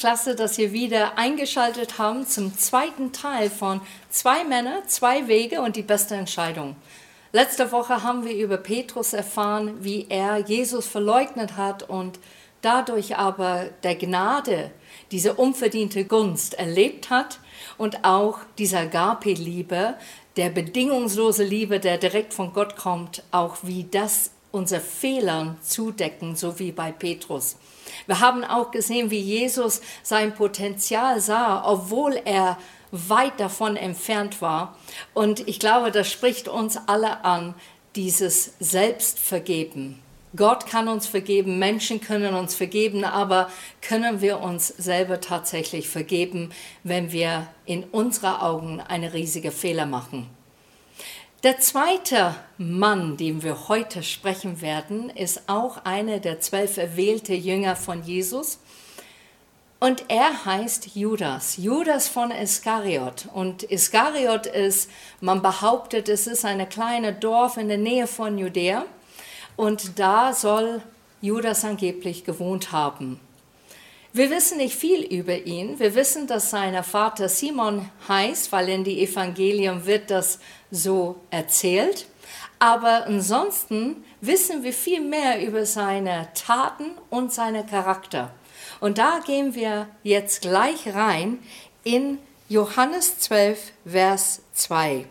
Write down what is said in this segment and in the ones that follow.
Klasse, dass ihr wieder eingeschaltet haben zum zweiten Teil von Zwei Männer, zwei Wege und die beste Entscheidung. Letzte Woche haben wir über Petrus erfahren, wie er Jesus verleugnet hat und dadurch aber der Gnade, diese unverdiente Gunst erlebt hat und auch dieser Agape-Liebe, der bedingungslose Liebe, der direkt von Gott kommt, auch wie das unsere Fehler zudecken, so wie bei Petrus. Wir haben auch gesehen, wie Jesus sein Potenzial sah, obwohl er weit davon entfernt war. Und ich glaube, das spricht uns alle an, dieses Selbstvergeben. Gott kann uns vergeben, Menschen können uns vergeben, aber können wir uns selber tatsächlich vergeben, wenn wir in unserer Augen eine riesige Fehler machen? Der zweite Mann, den wir heute sprechen werden, ist auch einer der zwölf erwählte Jünger von Jesus. Und er heißt Judas, Judas von Iskariot. Und Iskariot ist, man behauptet, es ist ein kleines Dorf in der Nähe von Judäa. Und da soll Judas angeblich gewohnt haben. Wir wissen nicht viel über ihn. Wir wissen, dass sein Vater Simon heißt, weil in die Evangelien wird das so erzählt. Aber ansonsten wissen wir viel mehr über seine Taten und seinen Charakter. Und da gehen wir jetzt gleich rein in Johannes 12, Vers 2.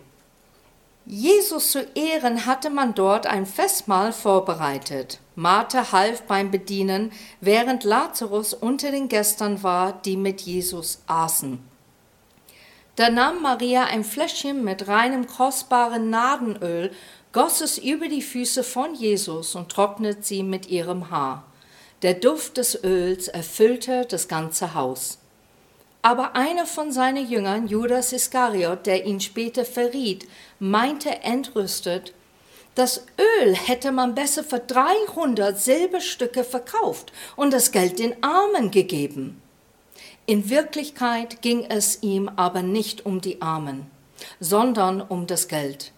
Jesus zu Ehren hatte man dort ein Festmahl vorbereitet. Martha half beim Bedienen, während Lazarus unter den Gästen war, die mit Jesus aßen. Da nahm Maria ein Fläschchen mit reinem kostbaren Nadenöl, goss es über die Füße von Jesus und trocknet sie mit ihrem Haar. Der Duft des Öls erfüllte das ganze Haus. Aber einer von seinen Jüngern, Judas Iskariot, der ihn später verriet, meinte entrüstet, das Öl hätte man besser für 300 Silberstücke verkauft und das Geld den Armen gegeben. In Wirklichkeit ging es ihm aber nicht um die Armen, sondern um das Geld.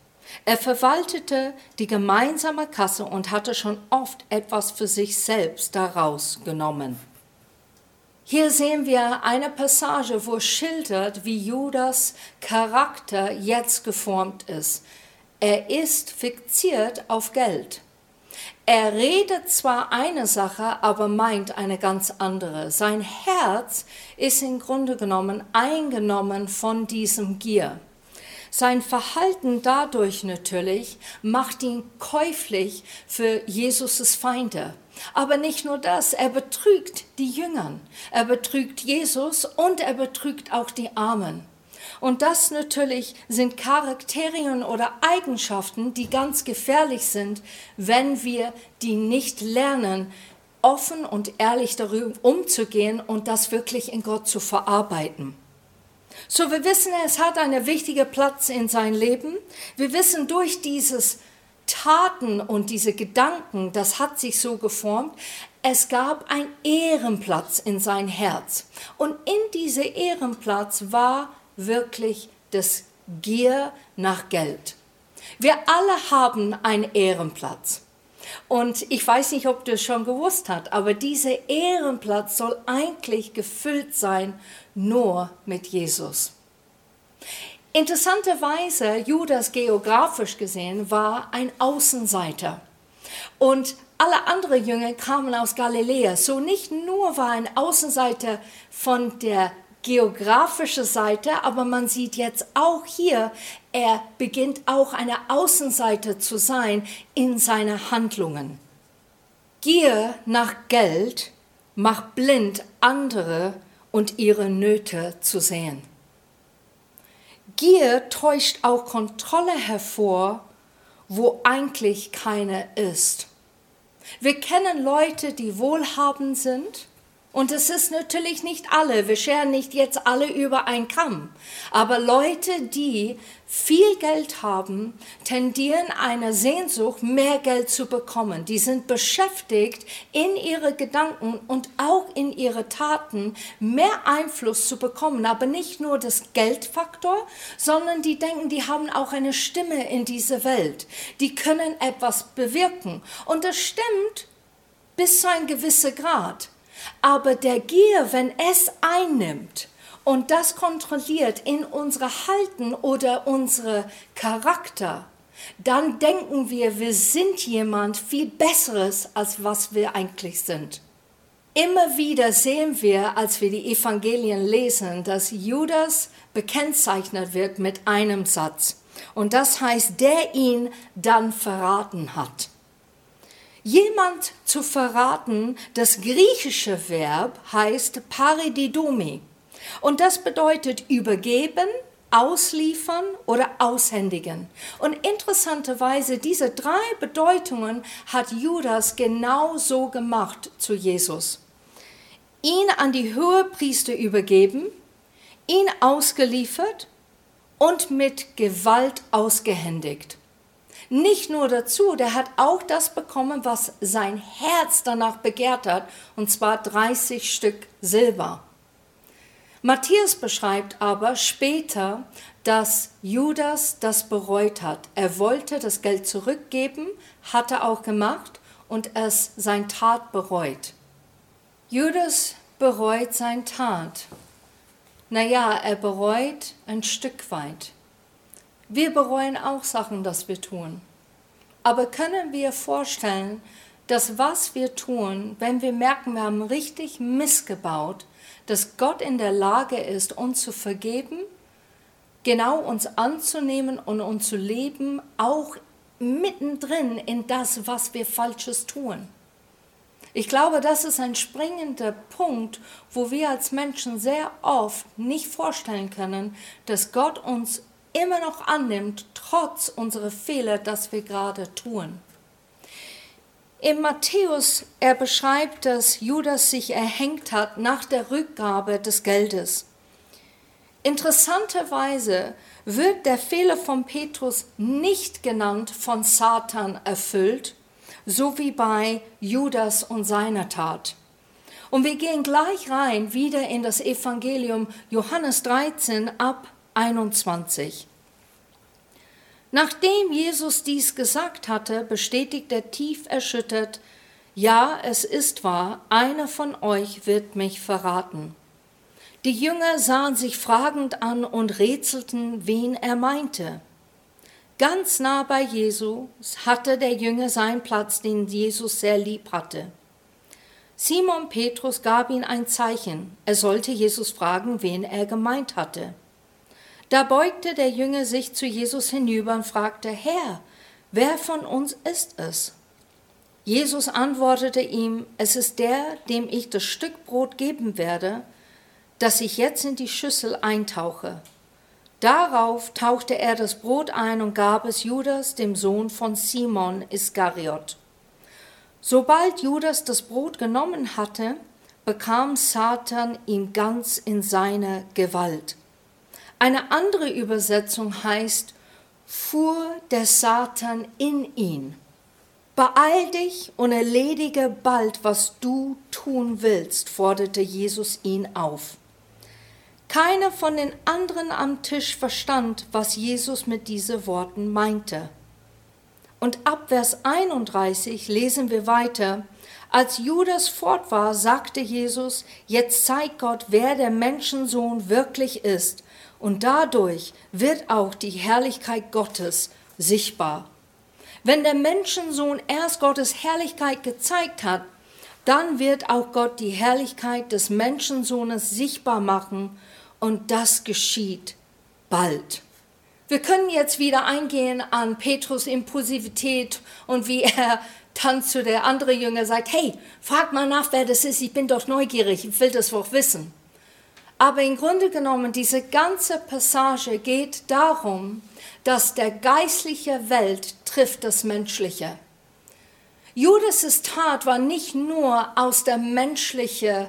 Er verwaltete die gemeinsame Kasse und hatte schon oft etwas für sich selbst daraus genommen. Hier sehen wir eine Passage, wo schildert, wie Judas Charakter jetzt geformt ist. Er ist fixiert auf Geld. Er redet zwar eine Sache, aber meint eine ganz andere. Sein Herz ist im Grunde genommen eingenommen von diesem Gier. Sein Verhalten dadurch natürlich macht ihn käuflich für Jesus' Feinde. Aber nicht nur das, er betrügt die Jüngern, er betrügt Jesus und er betrügt auch die Armen. Und das natürlich sind Charakterien oder Eigenschaften, die ganz gefährlich sind, wenn wir die nicht lernen, offen und ehrlich darüber umzugehen und das wirklich in Gott zu verarbeiten. So, wir wissen, es hat einen wichtigen Platz in sein Leben. Wir wissen durch dieses Taten und diese Gedanken, das hat sich so geformt, es gab einen Ehrenplatz in sein Herz. Und in diesem Ehrenplatz war wirklich das Gier nach Geld. Wir alle haben einen Ehrenplatz. Und ich weiß nicht, ob du es schon gewusst hast, aber dieser Ehrenplatz soll eigentlich gefüllt sein nur mit Jesus. Interessanterweise, Judas geografisch gesehen war ein Außenseiter. Und alle anderen Jünger kamen aus Galiläa. So nicht nur war ein Außenseiter von der geografische Seite, aber man sieht jetzt auch hier, er beginnt auch eine Außenseite zu sein in seinen Handlungen. Gier nach Geld macht blind andere und ihre Nöte zu sehen. Gier täuscht auch Kontrolle hervor, wo eigentlich keine ist. Wir kennen Leute, die wohlhabend sind und es ist natürlich nicht alle, wir scheren nicht jetzt alle über einen Kamm, aber Leute, die viel Geld haben, tendieren einer Sehnsucht, mehr Geld zu bekommen. Die sind beschäftigt, in ihre Gedanken und auch in ihre Taten mehr Einfluss zu bekommen, aber nicht nur das Geldfaktor, sondern die denken, die haben auch eine Stimme in dieser Welt. Die können etwas bewirken. Und das stimmt bis zu einem gewissen Grad. Aber der Gier, wenn es einnimmt und das kontrolliert in unsere Halten oder unsere Charakter, dann denken wir, wir sind jemand viel Besseres, als was wir eigentlich sind. Immer wieder sehen wir, als wir die Evangelien lesen, dass Judas bekennzeichnet wird mit einem Satz. Und das heißt, der ihn dann verraten hat. Jemand zu verraten, das griechische Verb heißt paradidomi. Und das bedeutet übergeben, ausliefern oder aushändigen. Und interessanterweise, diese drei Bedeutungen hat Judas genau so gemacht zu Jesus. Ihn an die Hohepriester übergeben, ihn ausgeliefert und mit Gewalt ausgehändigt. Nicht nur dazu, der hat auch das bekommen, was sein Herz danach begehrt hat, und zwar 30 Stück Silber. Matthias beschreibt aber später, dass Judas das bereut hat. Er wollte das Geld zurückgeben, hat er auch gemacht und es sein Tat bereut. Judas bereut sein Tat. Naja, er bereut ein Stück weit. Wir bereuen auch Sachen, das wir tun. Aber können wir vorstellen, dass was wir tun, wenn wir merken, wir haben richtig missgebaut, dass Gott in der Lage ist, uns zu vergeben, genau uns anzunehmen und uns zu leben, auch mittendrin in das, was wir Falsches tun. Ich glaube, das ist ein springender Punkt, wo wir als Menschen sehr oft nicht vorstellen können, dass Gott uns immer noch annimmt, trotz unserer Fehler, dass wir gerade tun. Im Matthäus, er beschreibt, dass Judas sich erhängt hat nach der Rückgabe des Geldes. Interessanterweise wird der Fehler von Petrus nicht genannt von Satan erfüllt, so wie bei Judas und seiner Tat. Und wir gehen gleich rein wieder in das Evangelium Johannes 13 ab 21. Nachdem Jesus dies gesagt hatte, bestätigt er tief erschüttert, ja, es ist wahr, einer von euch wird mich verraten. Die Jünger sahen sich fragend an und rätselten, wen er meinte. Ganz nah bei Jesus hatte der Jünger seinen Platz, den Jesus sehr lieb hatte. Simon Petrus gab ihm ein Zeichen, er sollte Jesus fragen, wen er gemeint hatte. Da beugte der Jünger sich zu Jesus hinüber und fragte, Herr, wer von uns ist es? Jesus antwortete ihm, es ist der, dem ich das Stück Brot geben werde, das ich jetzt in die Schüssel eintauche. Darauf tauchte er das Brot ein und gab es Judas, dem Sohn von Simon Iskariot. Sobald Judas das Brot genommen hatte, bekam Satan ihn ganz in seine Gewalt. Eine andere Übersetzung heißt, fuhr der Satan in ihn. Beeil dich und erledige bald, was du tun willst, forderte Jesus ihn auf. Keiner von den anderen am Tisch verstand, was Jesus mit diesen Worten meinte. Und ab Vers 31 lesen wir weiter, als Judas fort war, sagte Jesus, jetzt zeigt Gott, wer der Menschensohn wirklich ist, und dadurch wird auch die Herrlichkeit Gottes sichtbar. Wenn der Menschensohn erst Gottes Herrlichkeit gezeigt hat, dann wird auch Gott die Herrlichkeit des Menschensohnes sichtbar machen und das geschieht bald. Wir können jetzt wieder eingehen an Petrus Impulsivität und wie er dann zu der anderen Jünger sagt, hey, frag mal nach, wer das ist, ich bin doch neugierig, ich will das doch wissen. Aber im Grunde genommen, diese ganze Passage geht darum, dass der geistliche Welt trifft das Menschliche. Judas' Tat war nicht nur aus der menschlichen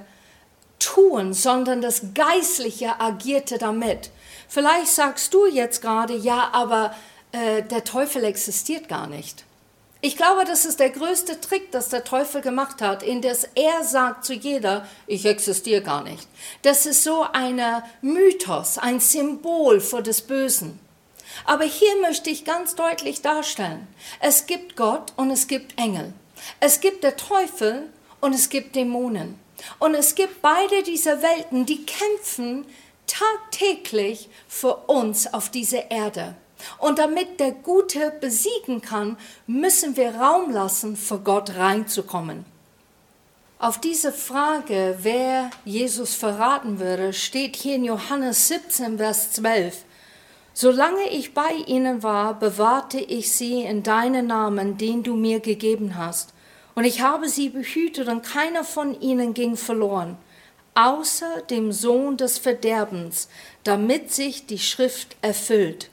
Tun, sondern das Geistliche agierte damit. Vielleicht sagst du jetzt gerade, ja, aber äh, der Teufel existiert gar nicht. Ich glaube, das ist der größte Trick, das der Teufel gemacht hat, in das er sagt zu jeder, ich existiere gar nicht. Das ist so ein Mythos, ein Symbol für das Bösen. Aber hier möchte ich ganz deutlich darstellen, es gibt Gott und es gibt Engel. Es gibt der Teufel und es gibt Dämonen. Und es gibt beide diese Welten, die kämpfen tagtäglich für uns auf dieser Erde. Und damit der Gute besiegen kann, müssen wir Raum lassen, für Gott reinzukommen. Auf diese Frage, wer Jesus verraten würde, steht hier in Johannes 17, Vers 12. Solange ich bei ihnen war, bewahrte ich sie in deinen Namen, den du mir gegeben hast. Und ich habe sie behütet und keiner von ihnen ging verloren, außer dem Sohn des Verderbens, damit sich die Schrift erfüllt.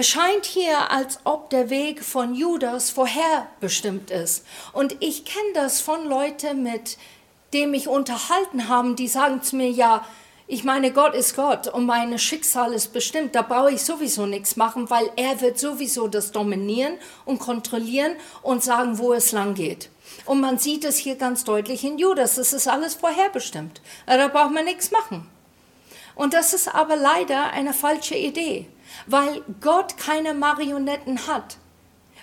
Es scheint hier, als ob der Weg von Judas vorherbestimmt ist. Und ich kenne das von Leuten, mit denen ich unterhalten habe, die sagen zu mir, ja, ich meine, Gott ist Gott und mein Schicksal ist bestimmt. Da brauche ich sowieso nichts machen, weil er wird sowieso das dominieren und kontrollieren und sagen, wo es lang geht. Und man sieht es hier ganz deutlich in Judas. Das ist alles vorherbestimmt. Da braucht man nichts machen. Und das ist aber leider eine falsche Idee weil Gott keine Marionetten hat.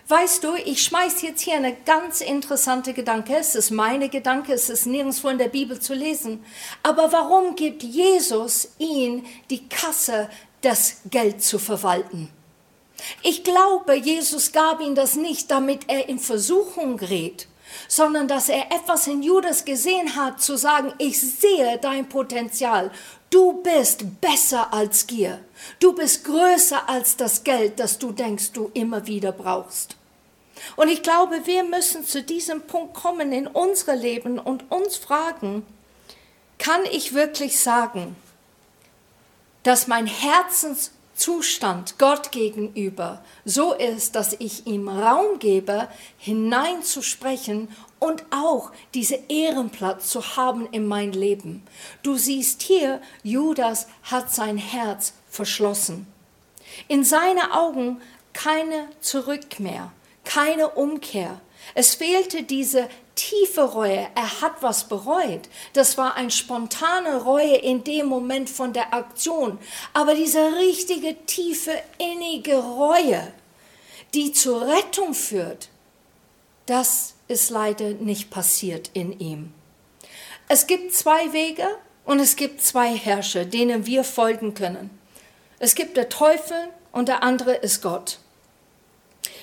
Weißt du, ich schmeiß jetzt hier eine ganz interessante Gedanke. Es ist meine Gedanke, es ist nirgendwo in der Bibel zu lesen. Aber warum gibt Jesus ihn die Kasse, das Geld zu verwalten? Ich glaube, Jesus gab ihm das nicht, damit er in Versuchung gerät, sondern dass er etwas in Judas gesehen hat, zu sagen, ich sehe dein Potenzial. Du bist besser als Gier. Du bist größer als das Geld, das du denkst, du immer wieder brauchst. Und ich glaube, wir müssen zu diesem Punkt kommen in unser Leben und uns fragen, kann ich wirklich sagen, dass mein Herzenszustand Gott gegenüber so ist, dass ich ihm Raum gebe, hineinzusprechen und auch diese Ehrenplatz zu haben in mein Leben. Du siehst hier, Judas hat sein Herz verschlossen. In seine Augen keine Zurück mehr, keine Umkehr. Es fehlte diese tiefe Reue. Er hat was bereut. Das war eine spontane Reue in dem Moment von der Aktion. Aber diese richtige, tiefe, innige Reue, die zur Rettung führt, das ist leider nicht passiert in ihm. Es gibt zwei Wege und es gibt zwei Herrscher, denen wir folgen können. Es gibt der Teufel und der andere ist Gott.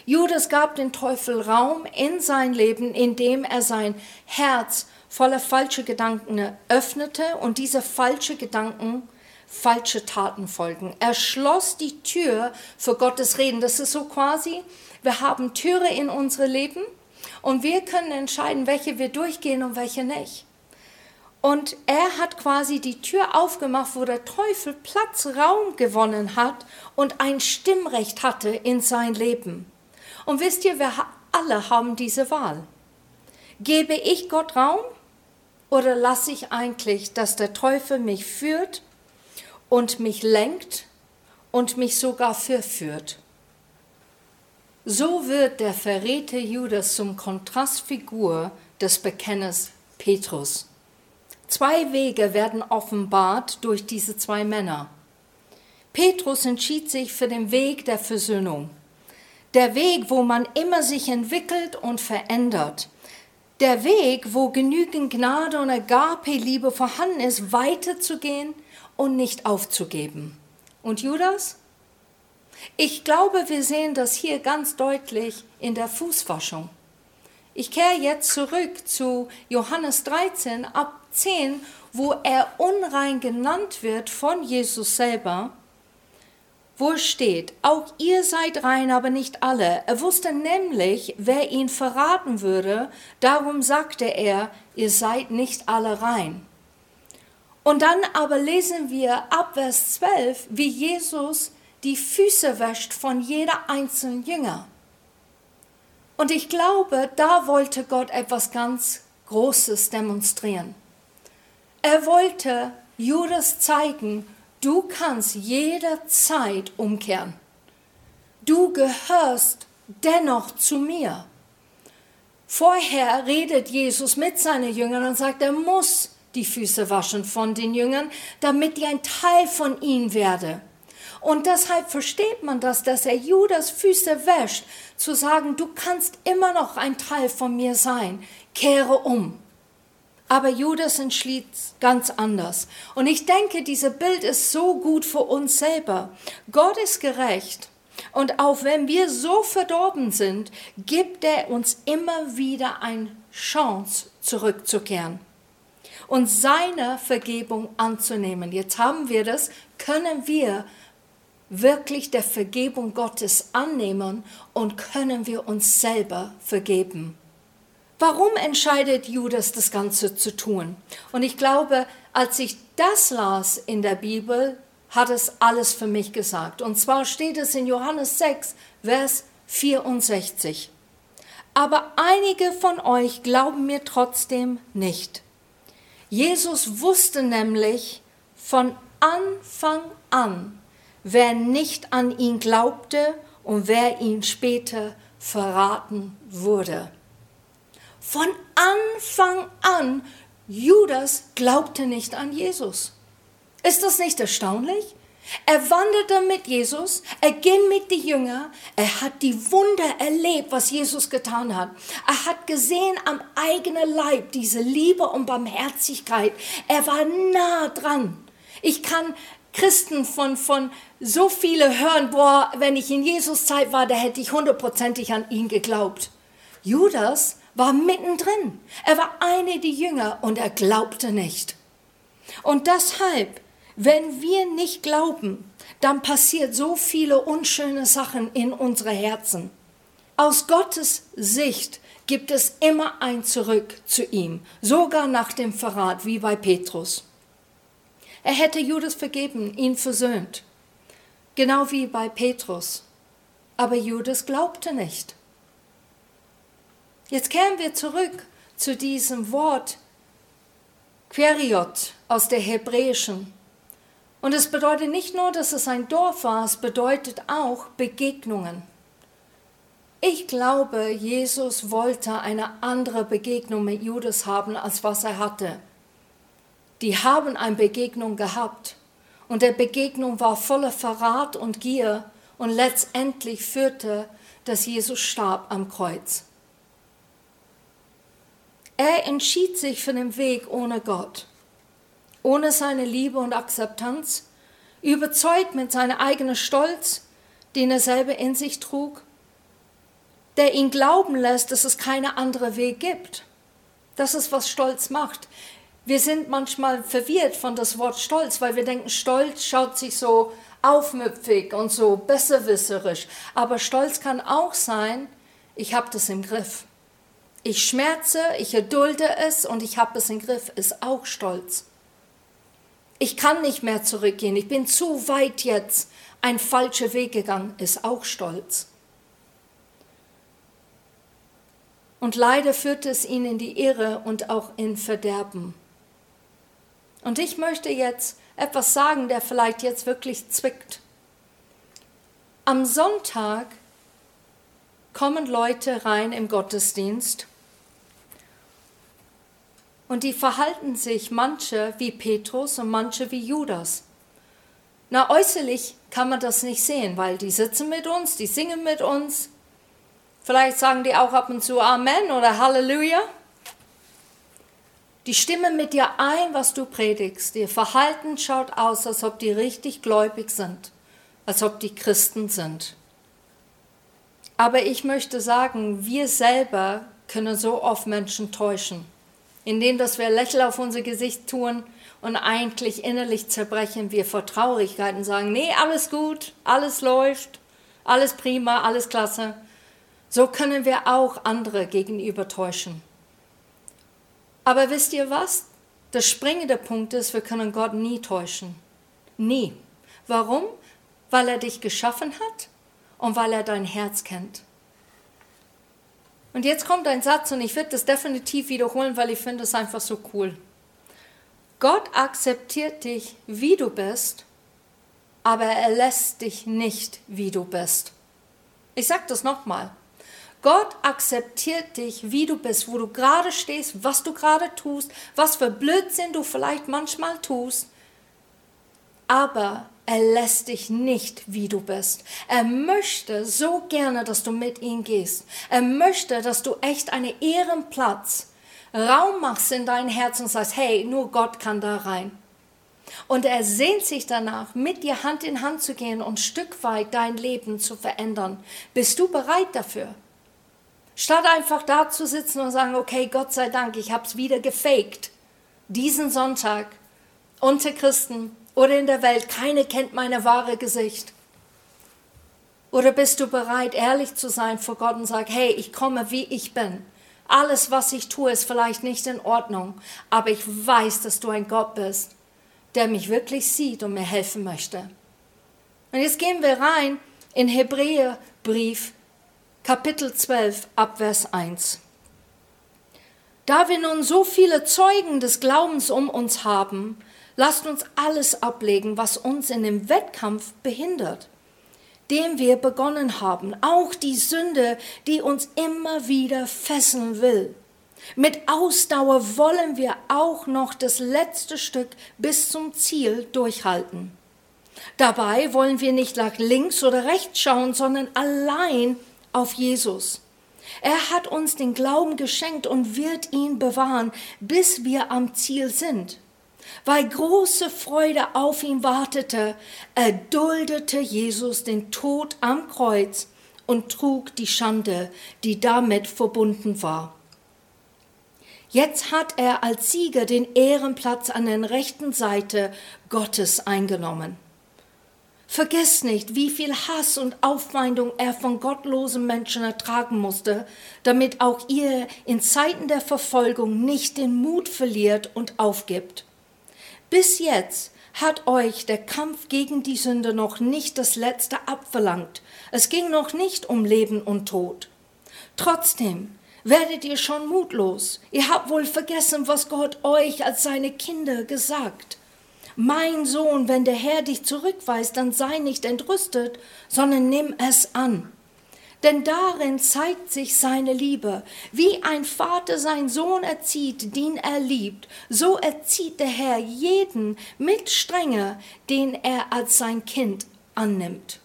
Judas gab den Teufel Raum in sein Leben, indem er sein Herz voller falscher Gedanken öffnete und diese falschen Gedanken falsche Taten folgen. Er schloss die Tür für Gottes Reden. Das ist so quasi, wir haben Türe in unsere Leben und wir können entscheiden, welche wir durchgehen und welche nicht. Und er hat quasi die Tür aufgemacht, wo der Teufel Platz, Raum gewonnen hat und ein Stimmrecht hatte in sein Leben. Und wisst ihr, wir alle haben diese Wahl. Gebe ich Gott Raum oder lasse ich eigentlich, dass der Teufel mich führt und mich lenkt und mich sogar verführt? So wird der Verräter Judas zum Kontrastfigur des Bekenners Petrus. Zwei Wege werden offenbart durch diese zwei Männer. Petrus entschied sich für den Weg der Versöhnung. Der Weg, wo man immer sich entwickelt und verändert. Der Weg, wo genügend Gnade und Agape-Liebe vorhanden ist, weiterzugehen und nicht aufzugeben. Und Judas? Ich glaube, wir sehen das hier ganz deutlich in der Fußwaschung. Ich kehre jetzt zurück zu Johannes 13 ab 10, wo er unrein genannt wird von Jesus selber, wo steht, auch ihr seid rein, aber nicht alle. Er wusste nämlich, wer ihn verraten würde, darum sagte er, ihr seid nicht alle rein. Und dann aber lesen wir ab Vers 12, wie Jesus die Füße wäscht von jeder einzelnen Jünger. Und ich glaube, da wollte Gott etwas ganz Großes demonstrieren. Er wollte Judas zeigen, du kannst jederzeit umkehren. Du gehörst dennoch zu mir. Vorher redet Jesus mit seinen Jüngern und sagt, er muss die Füße waschen von den Jüngern, damit die ein Teil von ihnen werde. Und deshalb versteht man das, dass er Judas Füße wäscht, zu sagen, du kannst immer noch ein Teil von mir sein, kehre um. Aber Judas entschließt ganz anders. Und ich denke, dieses Bild ist so gut für uns selber. Gott ist gerecht. Und auch wenn wir so verdorben sind, gibt er uns immer wieder eine Chance, zurückzukehren und seine Vergebung anzunehmen. Jetzt haben wir das, können wir wirklich der Vergebung Gottes annehmen und können wir uns selber vergeben. Warum entscheidet Judas das Ganze zu tun? Und ich glaube, als ich das las in der Bibel, hat es alles für mich gesagt. Und zwar steht es in Johannes 6, Vers 64. Aber einige von euch glauben mir trotzdem nicht. Jesus wusste nämlich von Anfang an, wer nicht an ihn glaubte und wer ihn später verraten wurde. Von Anfang an, Judas glaubte nicht an Jesus. Ist das nicht erstaunlich? Er wanderte mit Jesus, er ging mit den Jüngern, er hat die Wunder erlebt, was Jesus getan hat. Er hat gesehen am eigenen Leib diese Liebe und Barmherzigkeit. Er war nah dran. Ich kann Christen von, von so viele hören, boah, wenn ich in Jesus Zeit war, da hätte ich hundertprozentig an ihn geglaubt. Judas war mittendrin. Er war eine der Jünger und er glaubte nicht. Und deshalb, wenn wir nicht glauben, dann passiert so viele unschöne Sachen in unsere Herzen. Aus Gottes Sicht gibt es immer ein Zurück zu ihm, sogar nach dem Verrat, wie bei Petrus. Er hätte Judas vergeben, ihn versöhnt, genau wie bei Petrus. Aber Judas glaubte nicht. Jetzt kehren wir zurück zu diesem Wort Queriot aus der Hebräischen. Und es bedeutet nicht nur, dass es ein Dorf war, es bedeutet auch Begegnungen. Ich glaube, Jesus wollte eine andere Begegnung mit Judas haben, als was er hatte. Die haben eine Begegnung gehabt und der Begegnung war voller Verrat und Gier und letztendlich führte, dass Jesus starb am Kreuz. Er entschied sich für den Weg ohne Gott, ohne seine Liebe und Akzeptanz, überzeugt mit seinem eigenen Stolz, den er selber in sich trug, der ihn glauben lässt, dass es keinen anderen Weg gibt. Das ist, was Stolz macht. Wir sind manchmal verwirrt von das Wort Stolz, weil wir denken, Stolz schaut sich so aufmüpfig und so besserwisserisch. Aber Stolz kann auch sein, ich habe das im Griff. Ich schmerze, ich erdulde es und ich habe es im Griff, ist auch Stolz. Ich kann nicht mehr zurückgehen, ich bin zu weit jetzt ein falscher Weg gegangen, ist auch Stolz. Und leider führt es ihn in die Irre und auch in Verderben. Und ich möchte jetzt etwas sagen, der vielleicht jetzt wirklich zwickt. Am Sonntag kommen Leute rein im Gottesdienst und die verhalten sich manche wie Petrus und manche wie Judas. Na, äußerlich kann man das nicht sehen, weil die sitzen mit uns, die singen mit uns. Vielleicht sagen die auch ab und zu Amen oder Halleluja. Die stimmen mit dir ein, was du predigst. Ihr Verhalten schaut aus, als ob die richtig gläubig sind, als ob die Christen sind. Aber ich möchte sagen, wir selber können so oft Menschen täuschen indem dass wir Lächeln auf unser Gesicht tun und eigentlich innerlich zerbrechen wir vor Traurigkeit und sagen, nee, alles gut, alles läuft, alles prima, alles klasse. So können wir auch andere gegenüber täuschen. Aber wisst ihr was? Der springende Punkt ist, wir können Gott nie täuschen. Nie. Warum? Weil er dich geschaffen hat und weil er dein Herz kennt. Und jetzt kommt ein Satz und ich werde das definitiv wiederholen, weil ich finde es einfach so cool. Gott akzeptiert dich, wie du bist, aber er lässt dich nicht, wie du bist. Ich sage das nochmal. Gott akzeptiert dich, wie du bist, wo du gerade stehst, was du gerade tust, was für Blödsinn du vielleicht manchmal tust. Aber er lässt dich nicht, wie du bist. Er möchte so gerne, dass du mit ihm gehst. Er möchte, dass du echt einen Ehrenplatz Raum machst in dein Herz und sagst, hey, nur Gott kann da rein. Und er sehnt sich danach, mit dir Hand in Hand zu gehen und Stück weit dein Leben zu verändern. Bist du bereit dafür? Statt einfach da zu sitzen und sagen, okay, Gott sei Dank, ich habe es wieder gefaked. Diesen Sonntag unter Christen oder in der Welt, keine kennt meine wahre Gesicht. Oder bist du bereit, ehrlich zu sein vor Gott und sag, hey, ich komme, wie ich bin. Alles, was ich tue, ist vielleicht nicht in Ordnung, aber ich weiß, dass du ein Gott bist, der mich wirklich sieht und mir helfen möchte. Und jetzt gehen wir rein in Hebräerbrief Kapitel 12 Abvers 1. Da wir nun so viele Zeugen des Glaubens um uns haben, lasst uns alles ablegen, was uns in dem Wettkampf behindert, dem wir begonnen haben, auch die Sünde, die uns immer wieder fesseln will. Mit Ausdauer wollen wir auch noch das letzte Stück bis zum Ziel durchhalten. Dabei wollen wir nicht nach links oder rechts schauen, sondern allein auf Jesus. Er hat uns den Glauben geschenkt und wird ihn bewahren, bis wir am Ziel sind. Weil große Freude auf ihn wartete, erduldete Jesus den Tod am Kreuz und trug die Schande, die damit verbunden war. Jetzt hat er als Sieger den Ehrenplatz an der rechten Seite Gottes eingenommen. Vergiss nicht, wie viel Hass und Aufwindung er von gottlosen Menschen ertragen musste, damit auch ihr in Zeiten der Verfolgung nicht den Mut verliert und aufgibt. Bis jetzt hat euch der Kampf gegen die Sünde noch nicht das Letzte abverlangt. Es ging noch nicht um Leben und Tod. Trotzdem werdet ihr schon mutlos. Ihr habt wohl vergessen, was Gott euch als seine Kinder gesagt mein Sohn, wenn der Herr dich zurückweist, dann sei nicht entrüstet, sondern nimm es an. Denn darin zeigt sich seine Liebe. Wie ein Vater seinen Sohn erzieht, den er liebt, so erzieht der Herr jeden mit Strenge, den er als sein Kind annimmt.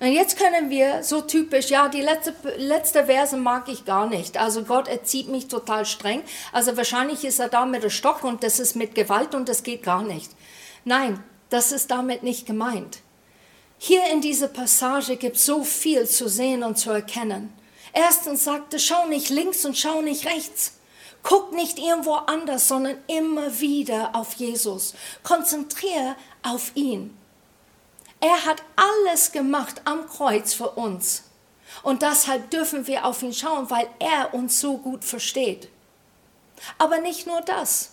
Und jetzt können wir so typisch, ja, die letzte, letzte Verse mag ich gar nicht. Also Gott erzieht mich total streng. Also wahrscheinlich ist er da mit dem Stock und das ist mit Gewalt und das geht gar nicht. Nein, das ist damit nicht gemeint. Hier in dieser Passage gibt es so viel zu sehen und zu erkennen. Erstens sagte, schau nicht links und schau nicht rechts. Guck nicht irgendwo anders, sondern immer wieder auf Jesus. Konzentriere auf ihn. Er hat alles gemacht am Kreuz für uns. Und deshalb dürfen wir auf ihn schauen, weil er uns so gut versteht. Aber nicht nur das.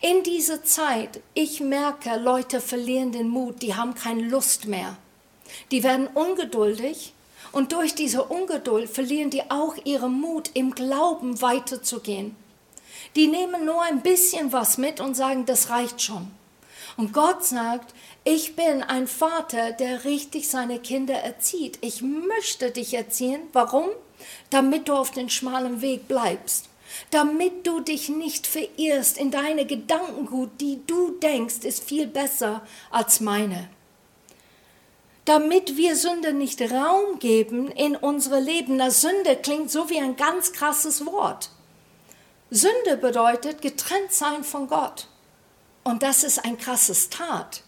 In dieser Zeit, ich merke, Leute verlieren den Mut, die haben keine Lust mehr. Die werden ungeduldig und durch diese Ungeduld verlieren die auch ihren Mut, im Glauben weiterzugehen. Die nehmen nur ein bisschen was mit und sagen, das reicht schon. Und Gott sagt, ich bin ein Vater, der richtig seine Kinder erzieht. Ich möchte dich erziehen. Warum? Damit du auf den schmalen Weg bleibst. Damit du dich nicht verirrst in deine Gedankengut, die du denkst, ist viel besser als meine. Damit wir Sünde nicht Raum geben in unsere Leben. Na, Sünde klingt so wie ein ganz krasses Wort. Sünde bedeutet getrennt sein von Gott. Und das ist ein krasses Tat.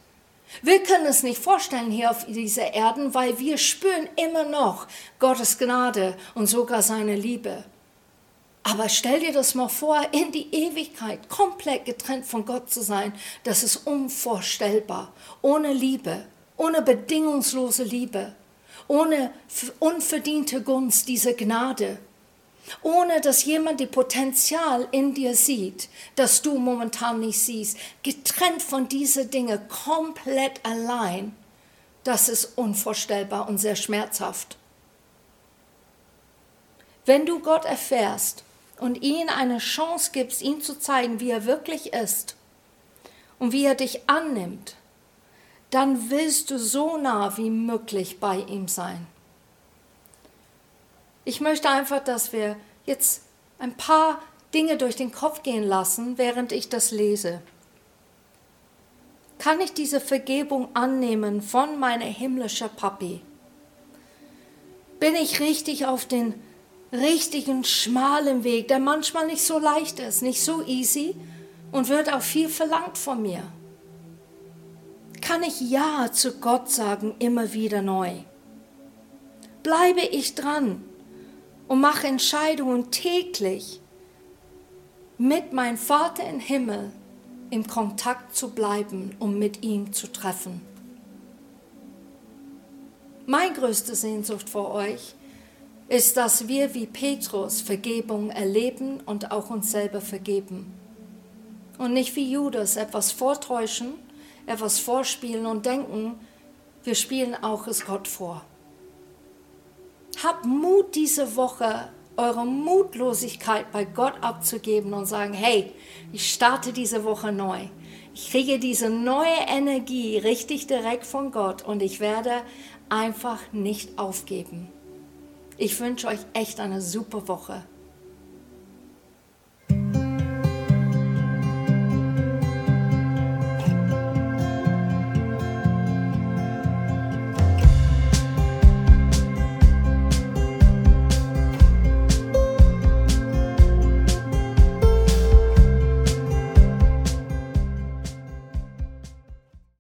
Wir können es nicht vorstellen hier auf dieser Erden, weil wir spüren immer noch Gottes Gnade und sogar seine Liebe. Aber stell dir das mal vor, in die Ewigkeit komplett getrennt von Gott zu sein, das ist unvorstellbar. Ohne Liebe, ohne bedingungslose Liebe, ohne unverdiente Gunst, diese Gnade ohne dass jemand die Potenzial in dir sieht, das du momentan nicht siehst, getrennt von diesen Dingen, komplett allein, das ist unvorstellbar und sehr schmerzhaft. Wenn du Gott erfährst und ihm eine Chance gibst, ihm zu zeigen, wie er wirklich ist und wie er dich annimmt, dann willst du so nah wie möglich bei ihm sein. Ich möchte einfach, dass wir jetzt ein paar Dinge durch den Kopf gehen lassen, während ich das lese. Kann ich diese Vergebung annehmen von meiner himmlischen Papi? Bin ich richtig auf den richtigen schmalen Weg, der manchmal nicht so leicht ist, nicht so easy und wird auch viel verlangt von mir. Kann ich Ja zu Gott sagen, immer wieder neu? Bleibe ich dran und mache Entscheidungen täglich mit meinem Vater im Himmel im Kontakt zu bleiben, um mit ihm zu treffen. Meine größte Sehnsucht vor euch ist, dass wir wie Petrus Vergebung erleben und auch uns selber vergeben. Und nicht wie Judas etwas vortäuschen, etwas vorspielen und denken, wir spielen auch es Gott vor. Habt Mut diese Woche, eure Mutlosigkeit bei Gott abzugeben und sagen, hey, ich starte diese Woche neu. Ich kriege diese neue Energie richtig direkt von Gott und ich werde einfach nicht aufgeben. Ich wünsche euch echt eine super Woche.